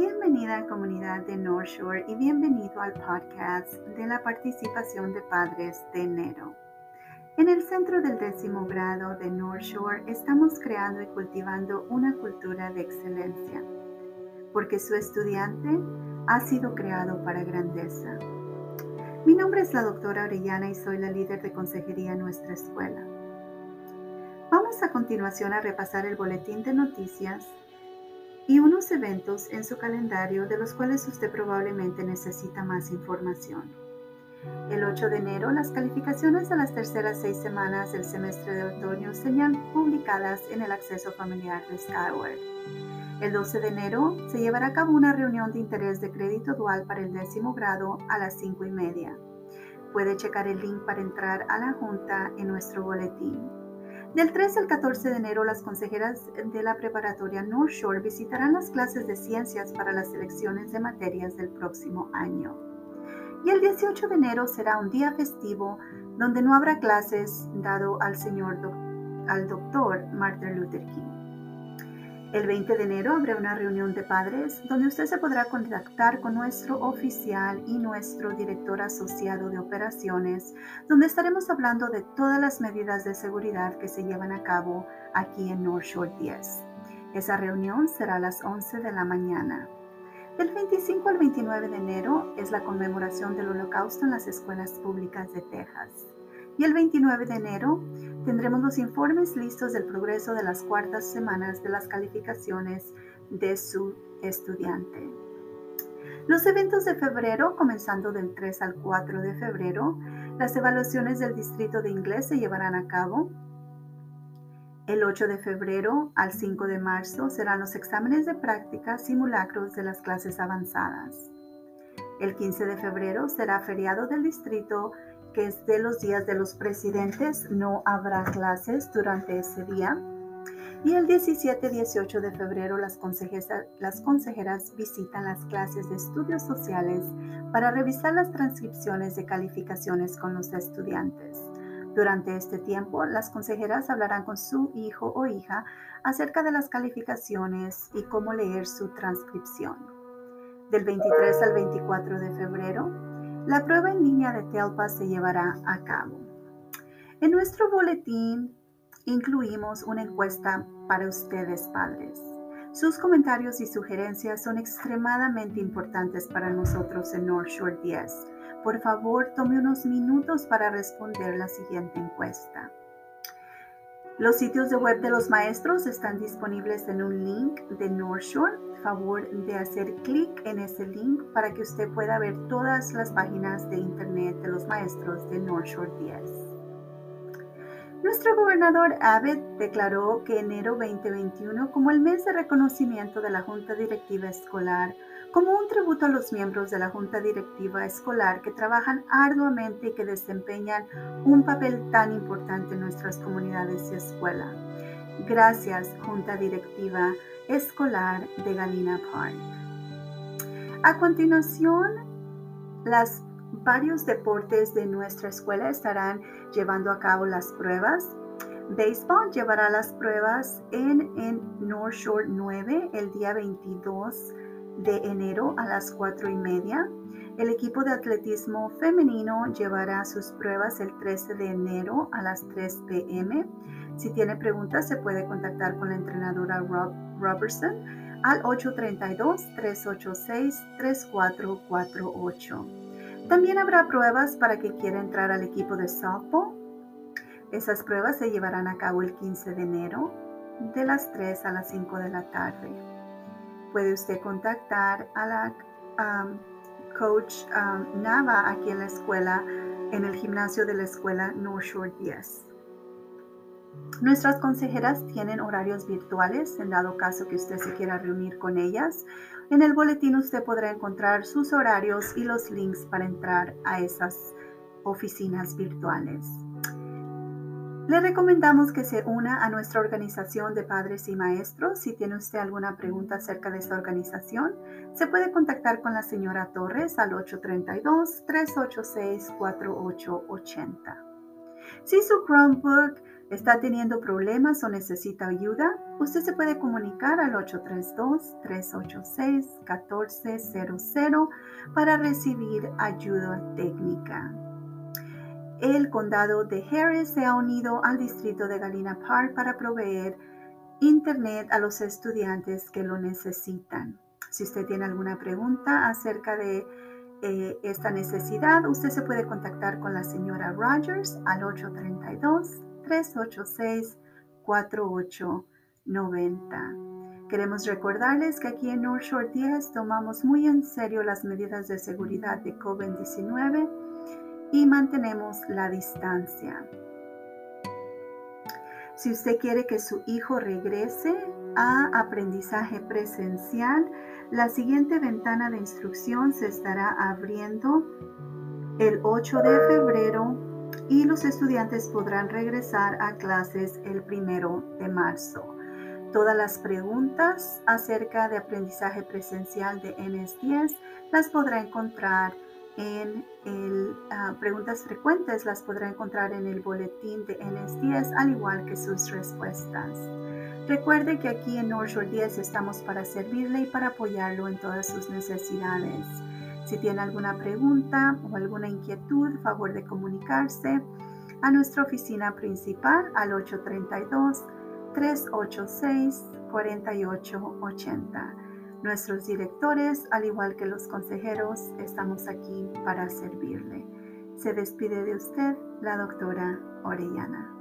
Bienvenida comunidad de North Shore y bienvenido al podcast de la participación de padres de enero. En el centro del décimo grado de North Shore estamos creando y cultivando una cultura de excelencia, porque su estudiante ha sido creado para grandeza. Mi nombre es la doctora Orellana y soy la líder de consejería en nuestra escuela. Vamos a continuación a repasar el boletín de noticias y unos eventos en su calendario de los cuales usted probablemente necesita más información. El 8 de enero, las calificaciones de las terceras seis semanas del semestre de otoño serían publicadas en el acceso familiar de Skyward. El 12 de enero se llevará a cabo una reunión de interés de crédito dual para el décimo grado a las 5 y media. Puede checar el link para entrar a la junta en nuestro boletín. Del 13 al 14 de enero, las consejeras de la preparatoria North Shore visitarán las clases de ciencias para las selecciones de materias del próximo año. Y el 18 de enero será un día festivo donde no habrá clases dado al señor al doctor Martin Luther King. El 20 de enero habrá una reunión de padres donde usted se podrá contactar con nuestro oficial y nuestro director asociado de operaciones, donde estaremos hablando de todas las medidas de seguridad que se llevan a cabo aquí en North Shore 10. Esa reunión será a las 11 de la mañana. Del 25 al 29 de enero es la conmemoración del holocausto en las escuelas públicas de Texas. Y el 29 de enero tendremos los informes listos del progreso de las cuartas semanas de las calificaciones de su estudiante. Los eventos de febrero, comenzando del 3 al 4 de febrero, las evaluaciones del distrito de inglés se llevarán a cabo. El 8 de febrero al 5 de marzo serán los exámenes de práctica simulacros de las clases avanzadas. El 15 de febrero será feriado del distrito que es de los días de los presidentes, no habrá clases durante ese día. Y el 17-18 de febrero las consejeras, las consejeras visitan las clases de estudios sociales para revisar las transcripciones de calificaciones con los estudiantes. Durante este tiempo, las consejeras hablarán con su hijo o hija acerca de las calificaciones y cómo leer su transcripción. Del 23 al 24 de febrero, la prueba en línea de TELPA se llevará a cabo. En nuestro boletín incluimos una encuesta para ustedes padres. Sus comentarios y sugerencias son extremadamente importantes para nosotros en North Shore 10. Por favor, tome unos minutos para responder la siguiente encuesta. Los sitios de web de los maestros están disponibles en un link de North Shore. Favor de hacer clic en ese link para que usted pueda ver todas las páginas de internet de los maestros de North Shore 10. Nuestro gobernador Abbott declaró que enero 2021 como el mes de reconocimiento de la Junta Directiva Escolar como un tributo a los miembros de la Junta Directiva Escolar que trabajan arduamente y que desempeñan un papel tan importante en nuestras comunidades y escuela. Gracias, Junta Directiva Escolar de Galina Park. A continuación, los varios deportes de nuestra escuela estarán llevando a cabo las pruebas. Baseball llevará las pruebas en, en North Shore 9 el día 22 de enero a las 4 y media. El equipo de atletismo femenino llevará sus pruebas el 13 de enero a las 3 pm. Si tiene preguntas, se puede contactar con la entrenadora Rob Robertson al 832-386-3448. También habrá pruebas para que quiera entrar al equipo de softball. Esas pruebas se llevarán a cabo el 15 de enero de las 3 a las 5 de la tarde puede usted contactar a la coach Nava aquí en la escuela, en el gimnasio de la escuela North Shore 10. Nuestras consejeras tienen horarios virtuales en dado caso que usted se quiera reunir con ellas. En el boletín usted podrá encontrar sus horarios y los links para entrar a esas oficinas virtuales. Le recomendamos que se una a nuestra organización de padres y maestros. Si tiene usted alguna pregunta acerca de esta organización, se puede contactar con la señora Torres al 832-386-4880. Si su Chromebook está teniendo problemas o necesita ayuda, usted se puede comunicar al 832-386-1400 para recibir ayuda técnica. El condado de Harris se ha unido al distrito de Galena Park para proveer Internet a los estudiantes que lo necesitan. Si usted tiene alguna pregunta acerca de eh, esta necesidad, usted se puede contactar con la señora Rogers al 832-386-4890. Queremos recordarles que aquí en North Shore 10 tomamos muy en serio las medidas de seguridad de COVID-19 y mantenemos la distancia. Si usted quiere que su hijo regrese a aprendizaje presencial, la siguiente ventana de instrucción se estará abriendo el 8 de febrero y los estudiantes podrán regresar a clases el 1 de marzo. Todas las preguntas acerca de aprendizaje presencial de NS10 las podrá encontrar en el, ah, preguntas frecuentes las podrá encontrar en el boletín de NS10, al igual que sus respuestas. Recuerde que aquí en North Shore 10 estamos para servirle y para apoyarlo en todas sus necesidades. Si tiene alguna pregunta o alguna inquietud, favor de comunicarse a nuestra oficina principal al 832 386 4880. Nuestros directores, al igual que los consejeros, estamos aquí para servirle. Se despide de usted la doctora Orellana.